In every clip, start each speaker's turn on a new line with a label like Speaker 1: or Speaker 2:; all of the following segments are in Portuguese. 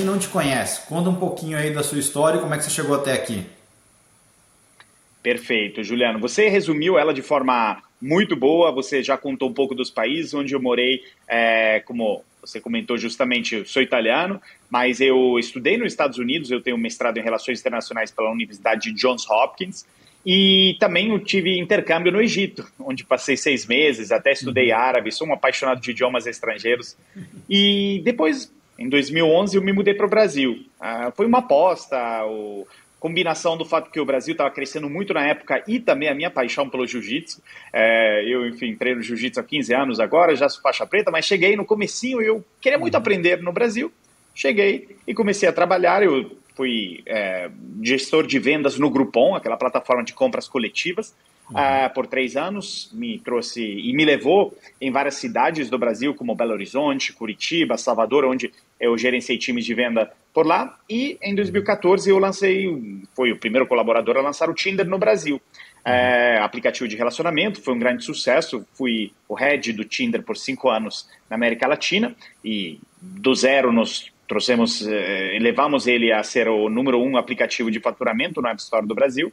Speaker 1: quem não te conhece, conta um pouquinho aí da sua história e como é que você chegou até aqui.
Speaker 2: Perfeito, Juliano. Você resumiu ela de forma muito boa. Você já contou um pouco dos países onde eu morei, é, como você comentou justamente, eu sou italiano, mas eu estudei nos Estados Unidos, eu tenho mestrado em Relações Internacionais pela Universidade de Johns Hopkins, e também eu tive intercâmbio no Egito, onde passei seis meses, até estudei uhum. árabe, sou um apaixonado de idiomas estrangeiros. E depois, em 2011, eu me mudei para o Brasil. Ah, foi uma aposta, o, combinação do fato que o Brasil estava crescendo muito na época e também a minha paixão pelo jiu-jitsu. É, eu, enfim, treino jiu-jitsu há 15 anos agora, já sou faixa preta, mas cheguei no comecinho e eu queria muito uhum. aprender no Brasil. Cheguei e comecei a trabalhar, eu fui é, gestor de vendas no Groupon, aquela plataforma de compras coletivas. Uh, por três anos, me trouxe e me levou em várias cidades do Brasil, como Belo Horizonte, Curitiba, Salvador, onde eu gerenciei times de venda por lá. E em 2014 eu lancei, foi o primeiro colaborador a lançar o Tinder no Brasil. É, aplicativo de relacionamento, foi um grande sucesso. Fui o head do Tinder por cinco anos na América Latina e do zero nos trouxemos, eh, levamos ele a ser o número um aplicativo de faturamento no App Store do Brasil.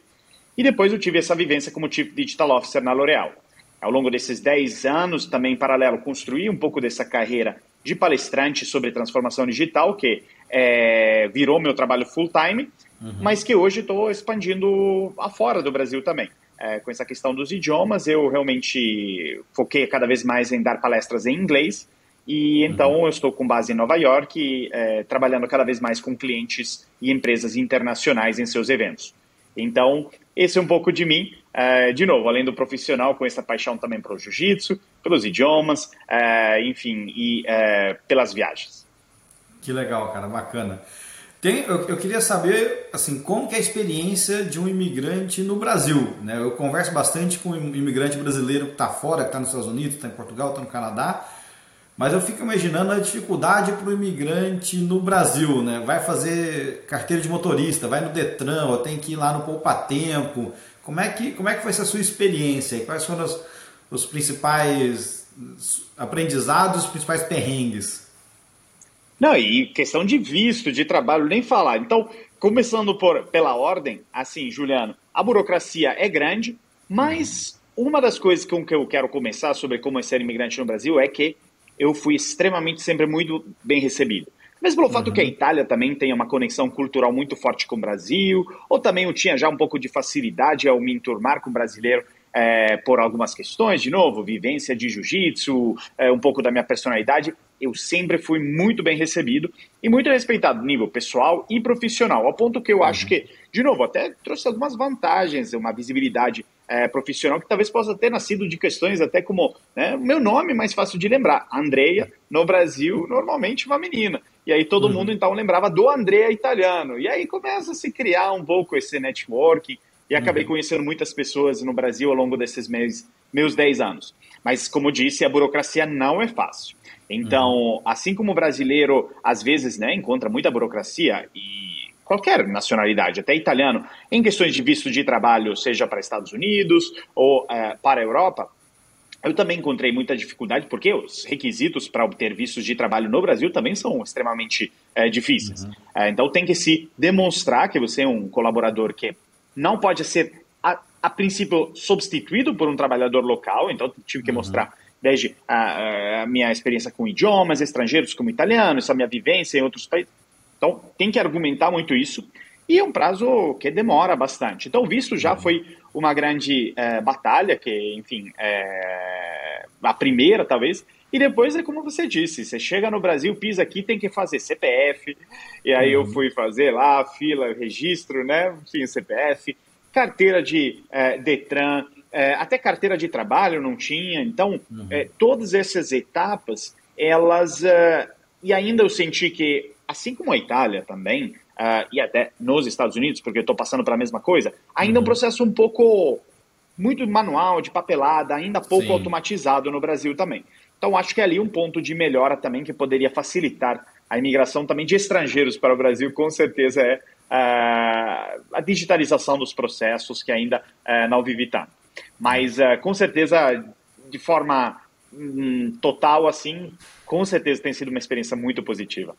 Speaker 2: E depois eu tive essa vivência como Chief Digital Officer na L'Oréal. Ao longo desses 10 anos, também em paralelo, construí um pouco dessa carreira de palestrante sobre transformação digital, que é, virou meu trabalho full-time, uhum. mas que hoje estou expandindo afora do Brasil também. É, com essa questão dos idiomas, eu realmente foquei cada vez mais em dar palestras em inglês, e então uhum. eu estou com base em Nova York, é, trabalhando cada vez mais com clientes e empresas internacionais em seus eventos. Então, esse é um pouco de mim. É, de novo, além do profissional, com essa paixão também pelo jiu-jitsu, pelos idiomas, é, enfim, e é, pelas viagens.
Speaker 1: Que legal, cara, bacana. Tem, eu, eu, queria saber assim como que é a experiência de um imigrante no Brasil. Né? Eu converso bastante com um imigrante brasileiro que está fora, que está nos Estados Unidos, está em Portugal, está no Canadá. Mas eu fico imaginando a dificuldade para o imigrante no Brasil, né? Vai fazer carteira de motorista, vai no Detran, ou tem que ir lá no Poupa Tempo. Como é que, como é que foi essa sua experiência? Quais foram os, os principais aprendizados, os principais perrengues?
Speaker 2: Não, e questão de visto, de trabalho, nem falar. Então, começando por, pela ordem, assim, Juliano, a burocracia é grande, mas uma das coisas com que eu quero começar sobre como é ser imigrante no Brasil é que eu fui extremamente sempre muito bem recebido. Mesmo pelo uhum. fato que a uhum. Itália também tem uma conexão cultural muito forte com o Brasil, ou também eu tinha já um pouco de facilidade ao me enturmar com o brasileiro é, por algumas questões, de novo, vivência de jiu-jitsu, é, um pouco da minha personalidade, eu sempre fui muito bem recebido e muito respeitado nível pessoal e profissional, ao ponto que eu acho uhum. que, de novo, até trouxe algumas vantagens, uma visibilidade é, profissional que talvez possa ter nascido de questões até como né, meu nome mais fácil de lembrar, Andreia, no Brasil, normalmente uma menina. E aí todo uhum. mundo então lembrava do Andrea italiano. E aí começa a se criar um pouco esse networking e acabei uhum. conhecendo muitas pessoas no Brasil ao longo desses meses, meus 10 anos. Mas, como disse, a burocracia não é fácil. Então, uhum. assim como o brasileiro, às vezes, né, encontra muita burocracia e qualquer nacionalidade, até italiano, em questões de visto de trabalho, seja para Estados Unidos ou é, para a Europa, eu também encontrei muita dificuldade, porque os requisitos para obter vistos de trabalho no Brasil também são extremamente é, difíceis. Uhum. É, então tem que se demonstrar que você é um colaborador que não pode ser, a, a princípio, substituído por um trabalhador local, então tive que uhum. mostrar desde a, a, minha experiência com idiomas estrangeiros como italiano, essa minha vivência em outros países. Então, tem que argumentar muito isso. E é um prazo que demora bastante. Então, visto já uhum. foi uma grande é, batalha, que, enfim, é a primeira, talvez. E depois é como você disse: você chega no Brasil, pisa aqui, tem que fazer CPF. E aí uhum. eu fui fazer lá, fila, registro, né? Enfim, CPF, carteira de é, Detran, até carteira de trabalho não tinha. Então, uhum. todas essas etapas, elas. E ainda eu senti que, assim como a Itália também, uh, e até nos Estados Unidos, porque eu estou passando pela mesma coisa, ainda uhum. um processo um pouco muito manual, de papelada, ainda pouco Sim. automatizado no Brasil também. Então, acho que é ali um ponto de melhora também que poderia facilitar a imigração também de estrangeiros para o Brasil, com certeza é uh, a digitalização dos processos que ainda uh, não vivi tanto. Mas, uh, com certeza, de forma um, total, assim, com certeza tem sido uma experiência muito positiva.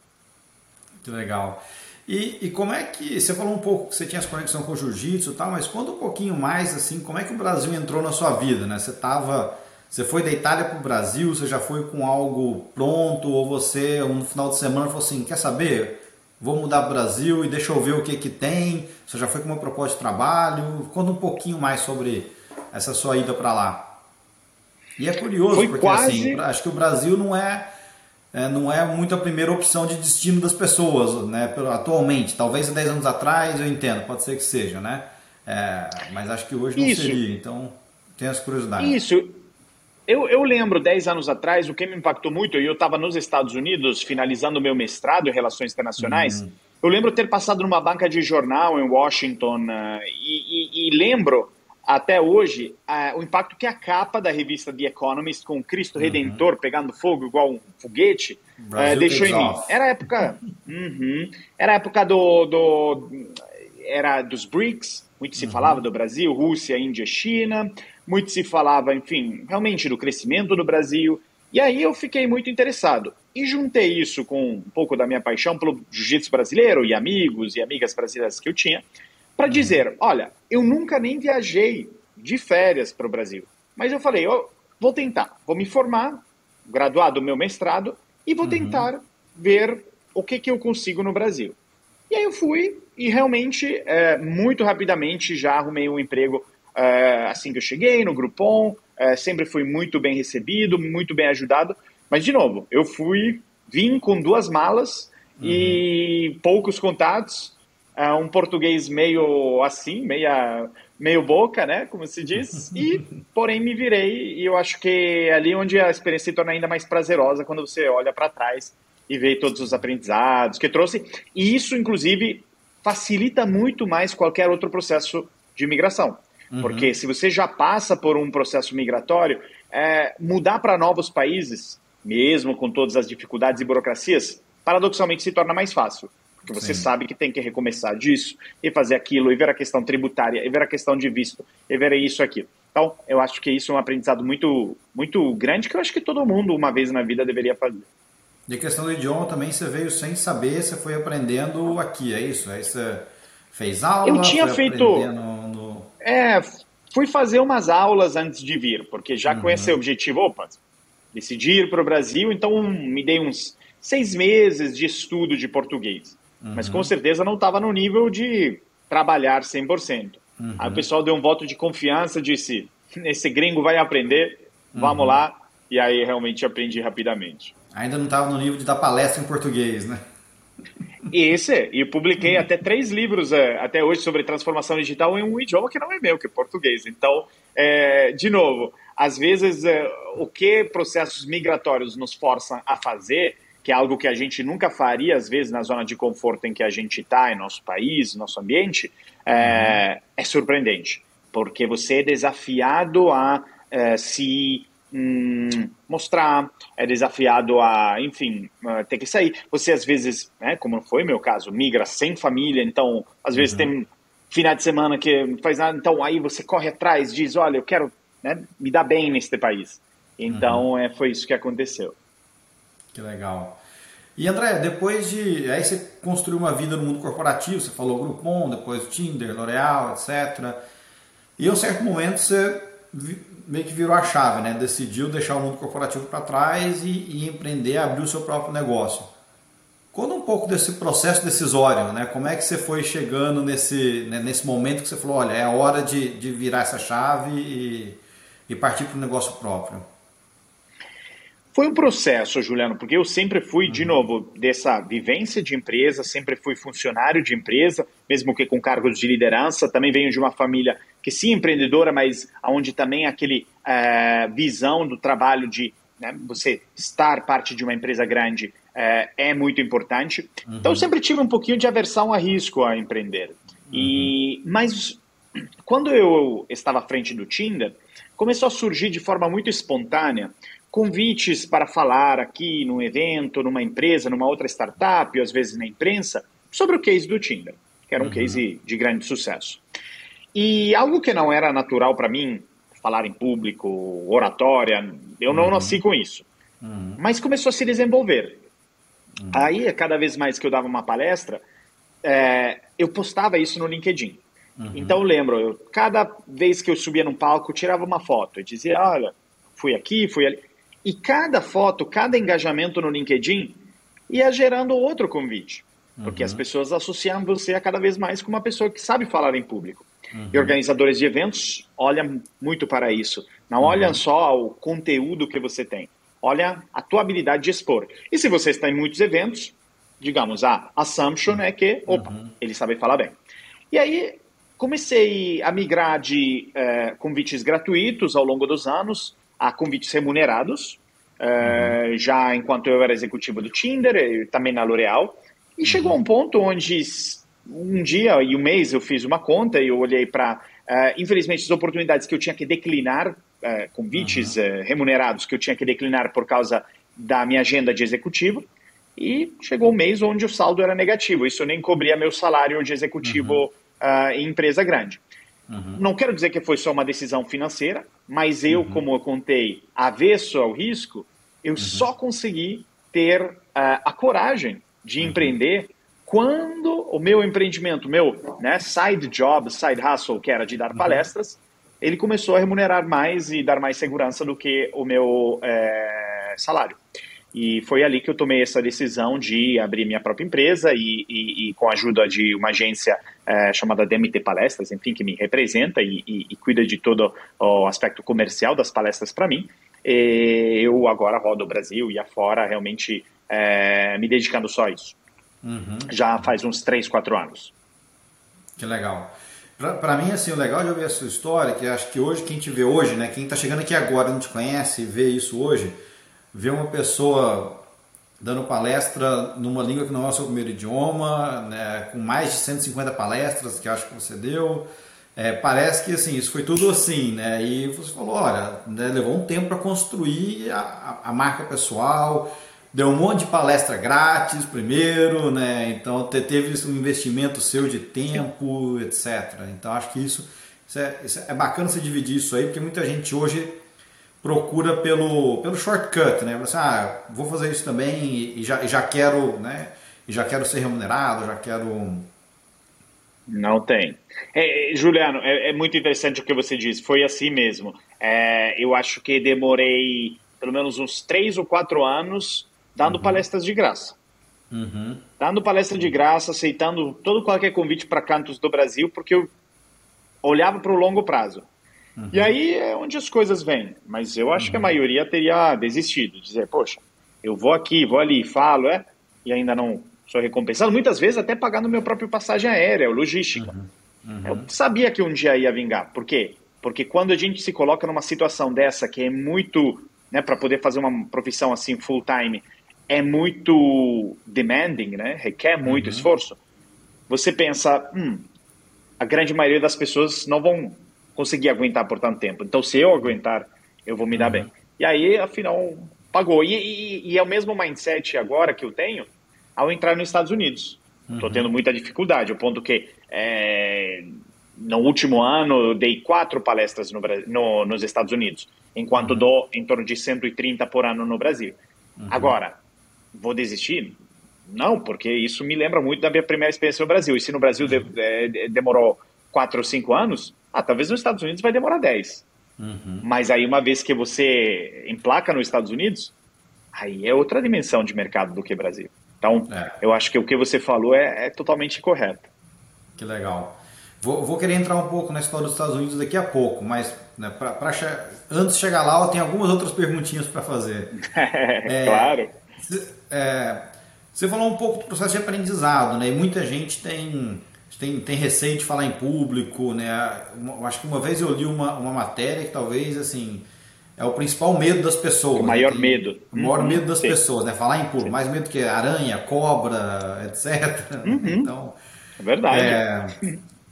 Speaker 1: Que legal. E, e, como é que você falou um pouco que você tinha essa conexão com o jiu-jitsu e tal, mas conta um pouquinho mais assim, como é que o Brasil entrou na sua vida, né? Você tava, você foi da Itália para o Brasil, você já foi com algo pronto ou você no final de semana falou assim, quer saber? Vou mudar para o Brasil e deixa eu ver o que que tem. Você já foi com uma proposta de trabalho? Conta um pouquinho mais sobre essa sua ida para lá. E é curioso foi porque assim, quase... assim, acho que o Brasil não é é, não é muito a primeira opção de destino das pessoas, né? Atualmente, talvez há 10 anos atrás eu entendo, pode ser que seja, né? É, mas acho que hoje não Isso. seria, então tem as curiosidades.
Speaker 2: Isso. Eu, eu lembro, 10 anos atrás, o que me impactou muito, eu estava nos Estados Unidos finalizando o meu mestrado em Relações Internacionais, uhum. eu lembro ter passado numa banca de jornal em Washington uh, e, e, e lembro até hoje, o impacto que a capa da revista The Economist, com Cristo uhum. Redentor pegando fogo igual um foguete, uh, deixou em mim. Era a época. Uhum, era a época do, do. Era dos BRICS, muito se uhum. falava do Brasil, Rússia, Índia, China, muito se falava, enfim, realmente do crescimento do Brasil. E aí eu fiquei muito interessado. E juntei isso com um pouco da minha paixão pelo jiu-jitsu brasileiro e amigos e amigas brasileiras que eu tinha para dizer: olha, eu nunca nem viajei de férias para o Brasil, mas eu falei: oh, vou tentar, vou me formar, graduado do meu mestrado, e vou uhum. tentar ver o que, que eu consigo no Brasil. E aí eu fui e realmente, é, muito rapidamente, já arrumei um emprego é, assim que eu cheguei no Groupon, é, sempre fui muito bem recebido, muito bem ajudado, mas de novo, eu fui, vim com duas malas uhum. e poucos contatos, uh, um português meio assim, meia, meio boca, né, como se diz, e porém me virei e eu acho que é ali onde a experiência se torna ainda mais prazerosa quando você olha para trás e vê todos os aprendizados que trouxe, e isso inclusive facilita muito mais qualquer outro processo de migração. Uhum. Porque se você já passa por um processo migratório, é, mudar para novos países, mesmo com todas as dificuldades e burocracias, paradoxalmente se torna mais fácil porque você Sim. sabe que tem que recomeçar disso e fazer aquilo, e ver a questão tributária, e ver a questão de visto, e ver isso aqui. Então, eu acho que isso é um aprendizado muito, muito grande que eu acho que todo mundo, uma vez na vida, deveria fazer.
Speaker 1: E a questão do idioma também, você veio sem saber, você foi aprendendo aqui, é isso? Aí você fez aula?
Speaker 2: Eu tinha feito. No... É, fui fazer umas aulas antes de vir, porque já uhum. com esse objetivo, opa, decidi ir para o Brasil, então me dei uns seis meses de estudo de português. Uhum. Mas com certeza não estava no nível de trabalhar 100%. Uhum. Aí o pessoal deu um voto de confiança, disse: esse gringo vai aprender, vamos uhum. lá. E aí realmente aprendi rapidamente.
Speaker 1: Ainda não estava no nível de dar palestra em português, né?
Speaker 2: Esse, e publiquei até três livros é, até hoje sobre transformação digital em um idioma que não é meu, que é português. Então, é, de novo, às vezes é, o que processos migratórios nos forçam a fazer que é algo que a gente nunca faria, às vezes, na zona de conforto em que a gente está, em nosso país, nosso ambiente, é, uhum. é surpreendente, porque você é desafiado a é, se hum, mostrar, é desafiado a, enfim, ter que sair. Você, às vezes, né, como foi o meu caso, migra sem família, então, às vezes, uhum. tem final de semana que não faz nada, então aí você corre atrás, diz, olha, eu quero né, me dar bem neste país. Então, uhum. é, foi isso que aconteceu.
Speaker 1: Que legal. E André, depois de. Aí você construiu uma vida no mundo corporativo, você falou Groupon, depois Tinder, L'Oréal, etc. E em um certo momento você meio que virou a chave, né? Decidiu deixar o mundo corporativo para trás e, e, empreender, abrir o seu próprio negócio. Conta um pouco desse processo decisório, né? Como é que você foi chegando nesse, né, nesse momento que você falou, olha, é hora de, de virar essa chave e, e partir para o negócio próprio?
Speaker 2: Foi um processo, Juliano, porque eu sempre fui, de uhum. novo, dessa vivência de empresa, sempre fui funcionário de empresa, mesmo que com cargos de liderança. Também venho de uma família que sim empreendedora, mas onde também aquele é, visão do trabalho de né, você estar parte de uma empresa grande é, é muito importante. Uhum. Então eu sempre tive um pouquinho de aversão a risco a empreender. Uhum. E mas quando eu estava à frente do Tinder, começou a surgir de forma muito espontânea convites para falar aqui num evento, numa empresa, numa outra startup, ou às vezes na imprensa, sobre o case do Tinder, que era um uhum. case de grande sucesso. E algo que não era natural para mim, falar em público, oratória, eu não uhum. nasci com isso. Uhum. Mas começou a se desenvolver. Uhum. Aí, cada vez mais que eu dava uma palestra, é, eu postava isso no LinkedIn. Uhum. Então eu lembro, eu, cada vez que eu subia num palco, eu tirava uma foto. Eu dizia, olha, fui aqui, fui ali. E cada foto, cada engajamento no LinkedIn ia gerando outro convite. Porque uhum. as pessoas associam você a cada vez mais com uma pessoa que sabe falar em público. Uhum. E organizadores de eventos olham muito para isso. Não uhum. olham só o conteúdo que você tem, olha a tua habilidade de expor. E se você está em muitos eventos, digamos, a assumption é que, opa, uhum. ele sabe falar bem. E aí comecei a migrar de é, convites gratuitos ao longo dos anos a convites remunerados, é, uhum. já enquanto eu era executivo do Tinder também na L'Oréal. E uhum. chegou um ponto onde um dia e um mês eu fiz uma conta e eu olhei para, uh, infelizmente, as oportunidades que eu tinha que declinar, uh, convites uhum. uh, remunerados que eu tinha que declinar por causa da minha agenda de executivo. E chegou um mês onde o saldo era negativo. Isso nem cobria meu salário de executivo uhum. em empresa grande. Uhum. Não quero dizer que foi só uma decisão financeira, mas eu, uhum. como eu contei, avesso ao risco, eu uhum. só consegui ter a coragem de uhum. empreender quando o meu empreendimento, meu né, side job, side hustle, que era de dar uhum. palestras, ele começou a remunerar mais e dar mais segurança do que o meu é, salário. E foi ali que eu tomei essa decisão de abrir minha própria empresa e, e, e com a ajuda de uma agência é, chamada DMT Palestras, enfim, que me representa e, e, cuida de todo o aspecto comercial das palestras para mim. eu agora rodo o Brasil e afora realmente é, me dedicando só a isso. Uhum. Já faz uns 3, 4 anos.
Speaker 1: Que legal. Para mim, assim, o legal de ouvir essa história, que acho que hoje, quem te vê hoje, né, quem está chegando aqui agora, não te conhece, vê isso hoje, vê uma pessoa dando palestra numa língua que não é o seu primeiro idioma, né, com mais de 150 palestras que acho que você deu, é, parece que assim, isso foi tudo assim, né? E você falou, olha, né, levou um tempo para construir a, a, marca pessoal, deu um monte de palestra grátis primeiro, né? Então teve um investimento seu de tempo, etc. Então acho que isso, isso, é, isso é bacana você dividir isso aí, porque muita gente hoje procura pelo, pelo shortcut, né? Você, ah, vou fazer isso também e, e já, e já quero, né? E já quero ser remunerado, já quero.
Speaker 2: Não tem. É, Juliano, é, é, muito interessante o que você disse. Foi assim mesmo. É, eu acho que demorei pelo menos uns três ou quatro anos dando uhum. palestras de graça. Uhum. Dando palestra de graça, aceitando todo qualquer convite para cantos do Brasil, porque eu olhava para o longo prazo. Uhum. E aí é onde as coisas vêm. Mas eu acho que a uhum. maioria teria desistido, dizer, poxa, eu vou aqui, vou ali, falo, é, e ainda não sou recompensado. Muitas vezes até pagando meu próprio passagem aérea, logística. Uhum. Uhum. Eu sabia que um dia ia vingar. Por quê? Porque quando a gente se coloca numa situação dessa que é muito, né, para poder fazer uma profissão assim full time, é muito demanding, né? requer muito uhum. esforço, você pensa, hum, a grande maioria das pessoas não vão conseguir aguentar por tanto tempo. Então, se eu aguentar, eu vou me dar uhum. bem. E aí, afinal, pagou. E, e, e, é o mesmo mindset agora que eu tenho ao entrar nos Estados Unidos. Estou uhum. tendo muita dificuldade, ao ponto que é, no último ano eu dei quatro palestras no, no, nos Estados Unidos, enquanto uhum. dou em torno de 130 por ano no Brasil. Uhum. Agora, vou desistir? Não, porque isso me lembra muito da minha primeira experiência no Brasil. E se no Brasil de, de, demorou quatro ou cinco anos, ah, talvez nos Estados Unidos vai demorar dez. Uhum. Mas aí, uma vez que você emplaca nos Estados Unidos, aí é outra dimensão de mercado do que Brasil. Então, é. eu acho que o que você falou é, é totalmente correto.
Speaker 1: Que legal. Vou, vou, querer entrar um pouco na história dos Estados Unidos daqui a pouco, mas né, pra, pra, antes de chegar lá, eu tenho algumas outras perguntinhas para fazer.
Speaker 2: é, claro.
Speaker 1: É, você falou um pouco do processo de aprendizado, né? E muita gente tem, tem, tem receio de falar em público, né? Eu acho que uma vez eu li uma, uma matéria que talvez, assim, é o principal medo das pessoas. O
Speaker 2: maior né? medo.
Speaker 1: O maior uhum, medo das sim. pessoas, né? Falar em público. Sim. Mais medo que aranha, cobra, etc.
Speaker 2: Uhum. Então, é verdade.
Speaker 1: É,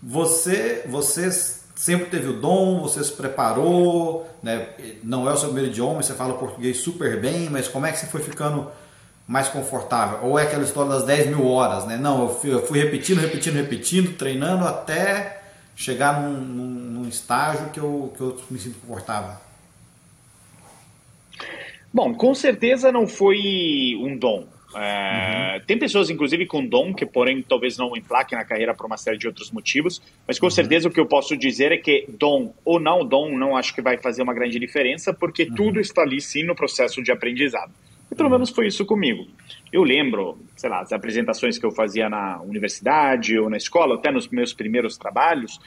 Speaker 1: você, você sempre teve o dom, você se preparou, né? não é o seu primeiro idioma, você fala português super bem, mas como é que você foi ficando mais confortável? Ou é aquela história das 10 mil horas, né? Não, eu fui, eu fui repetindo, repetindo, repetindo, treinando até chegar num, num, num, estágio que eu, que eu me sinto confortável.
Speaker 2: Bom, com certeza não foi um dom. É, uhum. Tem pessoas, inclusive, com dom, que porém talvez não emplaquem na carreira por uma série de outros motivos, mas com uhum. certeza o que eu posso dizer é que dom ou não dom, não acho que vai fazer uma grande diferença, porque uhum. tudo está ali sim no processo de aprendizado. E pelo menos foi isso comigo. Eu lembro, sei lá, as apresentações que eu fazia na universidade ou na escola, até nos meus primeiros trabalhos,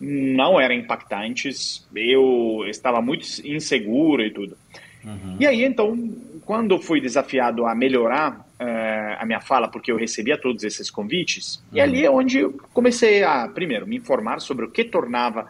Speaker 2: não eram impactantes. Eu estava muito inseguro e tudo. Uhum. E aí, então, quando fui desafiado a melhorar uh, a minha fala, porque eu recebia todos esses convites, uhum. e ali é onde eu comecei a, primeiro, me informar sobre o que tornava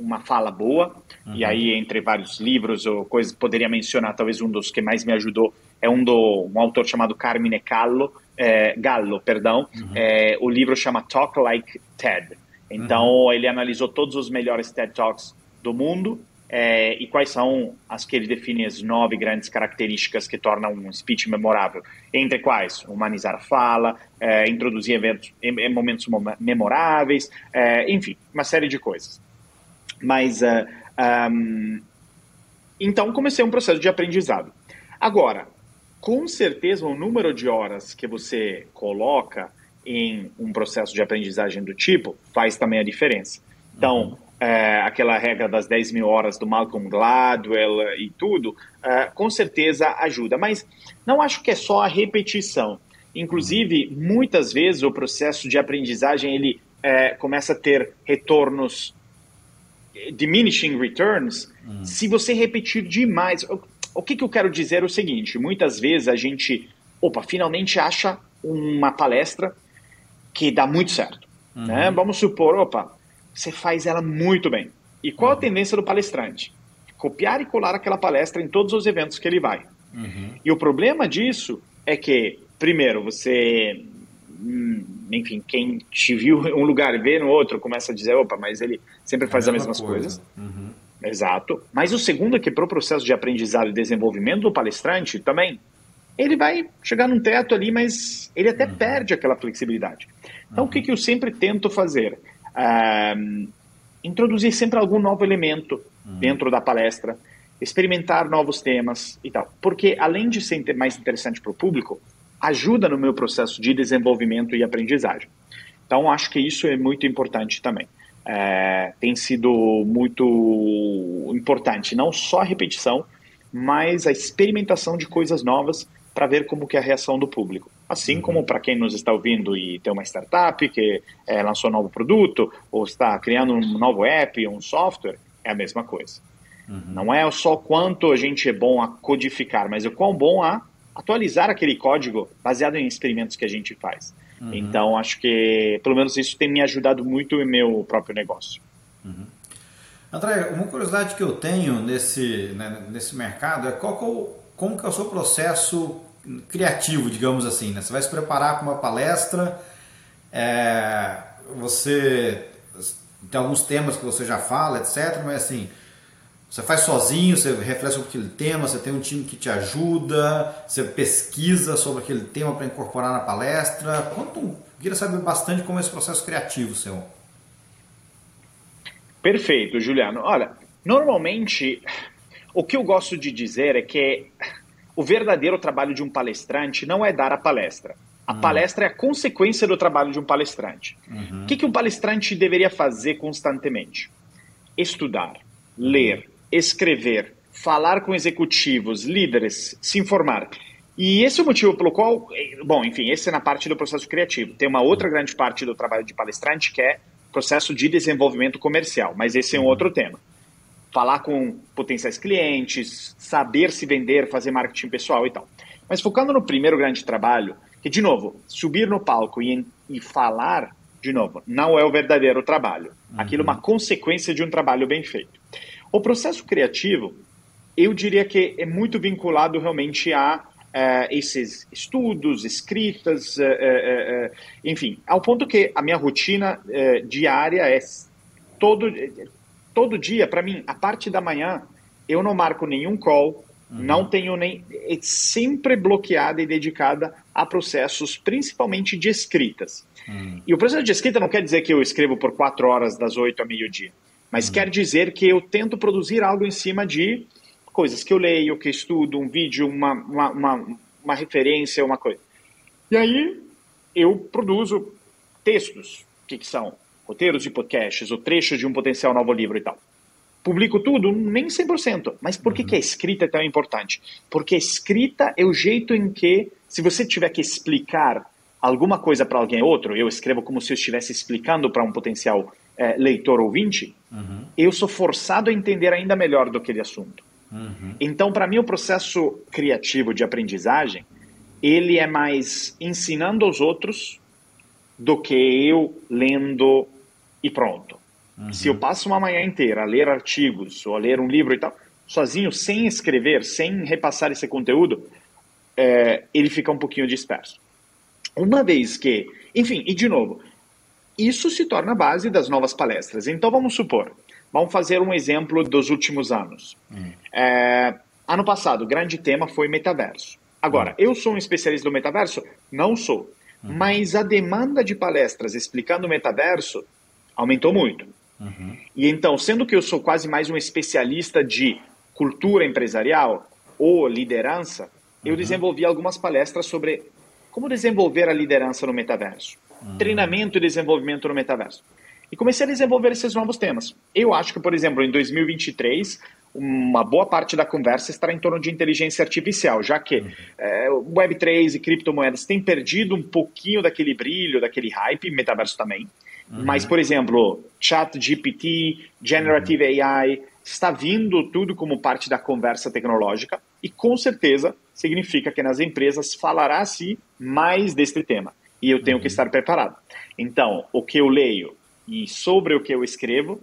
Speaker 2: uma fala boa, uhum. e aí, entre vários livros ou coisas, poderia mencionar, talvez um dos que mais me ajudou é um do um autor chamado Carmine Gallo, é, Gallo, perdão. Uhum. É, o livro chama Talk Like TED. Então uhum. ele analisou todos os melhores TED Talks do mundo é, e quais são as que ele define as nove grandes características que tornam um speech memorável. Entre quais humanizar a fala, é, introduzir eventos, momentos memoráveis, é, enfim, uma série de coisas. Mas uh, é, um, então comecei um processo de aprendizado. Agora, com certeza o número de horas que você coloca em um processo de aprendizagem do tipo faz também a diferença. Então, uhum. é, aquela regra das 10 mil horas do Malcolm Gladwell e tudo, é, com certeza ajuda. Mas não acho que é só a repetição. Inclusive, muitas vezes o processo de aprendizagem ele é, começa a ter retornos diminishing returns uhum. se você repetir demais o que, que eu quero dizer é o seguinte: muitas vezes a gente, opa, finalmente acha uma palestra que dá muito certo. Uhum. Né? Vamos supor, opa, você faz ela muito bem. E qual uhum. a tendência do palestrante? Copiar e colar aquela palestra em todos os eventos que ele vai. Uhum. E o problema disso é que, primeiro, você. Hum, enfim, quem te viu em um lugar vê no outro começa a dizer: opa, mas ele sempre faz é as mesmas coisa. coisas. Uhum. Exato. Mas o segundo é que para o processo de aprendizado e desenvolvimento do palestrante também, ele vai chegar num teto ali, mas ele até uhum. perde aquela flexibilidade. Então, uhum. o que, que eu sempre tento fazer? Uh, introduzir sempre algum novo elemento uhum. dentro da palestra, experimentar novos temas e tal. Porque, além de ser mais interessante para o público, ajuda no meu processo de desenvolvimento e aprendizagem. Então, acho que isso é muito importante também é, tem sido muito importante, não só a repetição, mas a experimentação de coisas novas para ver como que é a reação do público. Assim uhum. como para quem nos está ouvindo e tem uma startup que é, lançou um novo produto ou está criando um novo app, um software, é a mesma coisa. Uhum. Não é só quanto a gente é bom a codificar, mas o quão bom a atualizar aquele código baseado em experimentos que a gente faz. Uhum. Então, acho que, pelo menos, isso tem me ajudado muito no meu próprio negócio.
Speaker 1: Uhum. André, uma curiosidade que eu tenho nesse, né, nesse mercado é qual que é como que é o seu processo criativo, digamos assim. Né? Você vai se preparar para uma palestra, é, você tem alguns temas que você já fala, etc. Mas assim, você faz sozinho, você reflete sobre aquele tema, você tem um time que te ajuda, você pesquisa sobre aquele tema para incorporar na palestra. Quanto, queria saber bastante como é esse processo criativo seu.
Speaker 2: Perfeito, Juliano. Olha, normalmente o que eu gosto de dizer é que o verdadeiro trabalho de um palestrante não é dar a palestra. A uhum. palestra é a consequência do trabalho de um palestrante. Uhum. O que, que um palestrante deveria fazer constantemente? Estudar, ler, escrever, falar com executivos, líderes, se informar. E esse é o motivo pelo qual, bom, enfim, esse é na parte do processo criativo. Tem uma outra grande parte do trabalho de palestrante que é processo de desenvolvimento comercial, mas esse é um outro tema. Falar com potenciais clientes, saber se vender, fazer marketing pessoal e tal. Mas focando no primeiro grande trabalho, que, de novo, subir no palco e, e falar, de novo, não é o verdadeiro trabalho. Aquilo é uma uhum. consequência de um trabalho bem feito. O processo criativo, eu diria que é muito vinculado realmente a uh, esses estudos, escritas, uh, uh, enfim, ao ponto que a minha rotina diária é todo, todo dia, para mim, a parte da manhã, eu não marco nenhum call, uhum. não tenho nem. É sempre bloqueada e dedicada a processos, principalmente de escritas. Uhum. E o processo de escrita não quer dizer que eu escrevo por quatro horas, das oito ao meio-dia. Mas uhum. quer dizer que eu tento produzir algo em cima de coisas que eu leio, que estudo, um vídeo, uma, uma, uma, uma referência, uma coisa. E aí eu produzo textos, que, que são roteiros de podcasts, ou trechos de um potencial novo livro e tal. Publico tudo? Nem 100%. Mas por que, que a escrita é tão importante? Porque a escrita é o jeito em que, se você tiver que explicar alguma coisa para alguém outro, eu escrevo como se eu estivesse explicando para um potencial é, leitor ouvinte, uhum. eu sou forçado a entender ainda melhor do aquele assunto. Uhum. Então, para mim, o processo criativo de aprendizagem, ele é mais ensinando aos outros do que eu lendo e pronto. Uhum. Se eu passo uma manhã inteira a ler artigos ou a ler um livro e tal, sozinho, sem escrever, sem repassar esse conteúdo, é, ele fica um pouquinho disperso. Uma vez que, enfim, e de novo, isso se torna a base das novas palestras. Então vamos supor, vamos fazer um exemplo dos últimos anos. Uhum. É, ano passado, o grande tema foi metaverso. Agora, uhum. eu sou um especialista do metaverso? Não sou. Uhum. Mas a demanda de palestras explicando o metaverso aumentou muito. Uhum. E então, sendo que eu sou quase mais um especialista de cultura empresarial ou liderança, eu uhum. desenvolvi algumas palestras sobre como desenvolver a liderança no metaverso, uhum. treinamento e desenvolvimento no metaverso. E comecei a desenvolver esses novos temas. Eu acho que, por exemplo, em 2023, uma boa parte da conversa estará em torno de inteligência artificial, já que uhum. é, Web3 e criptomoedas têm perdido um pouquinho daquele brilho, daquele hype, metaverso também. Uhum. Mas, por exemplo, Chat GPT, Generative uhum. AI, está vindo tudo como parte da conversa tecnológica e com certeza significa que nas empresas falará-se mais deste tema e eu tenho uhum. que estar preparado. Então, o que eu leio e sobre o que eu escrevo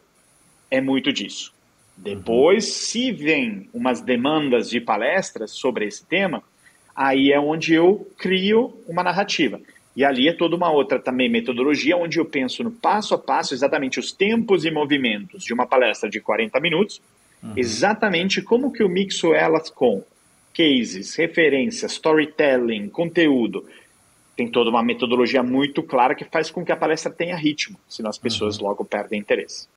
Speaker 2: é muito disso. Depois, uhum. se vem umas demandas de palestras sobre esse tema, aí é onde eu crio uma narrativa. E ali é toda uma outra também metodologia, onde eu penso no passo a passo, exatamente os tempos e movimentos de uma palestra de 40 minutos, uhum. exatamente como que eu mixo elas com cases, referências, storytelling, conteúdo. Tem toda uma metodologia muito clara que faz com que a palestra tenha ritmo, senão as pessoas uhum. logo perdem interesse.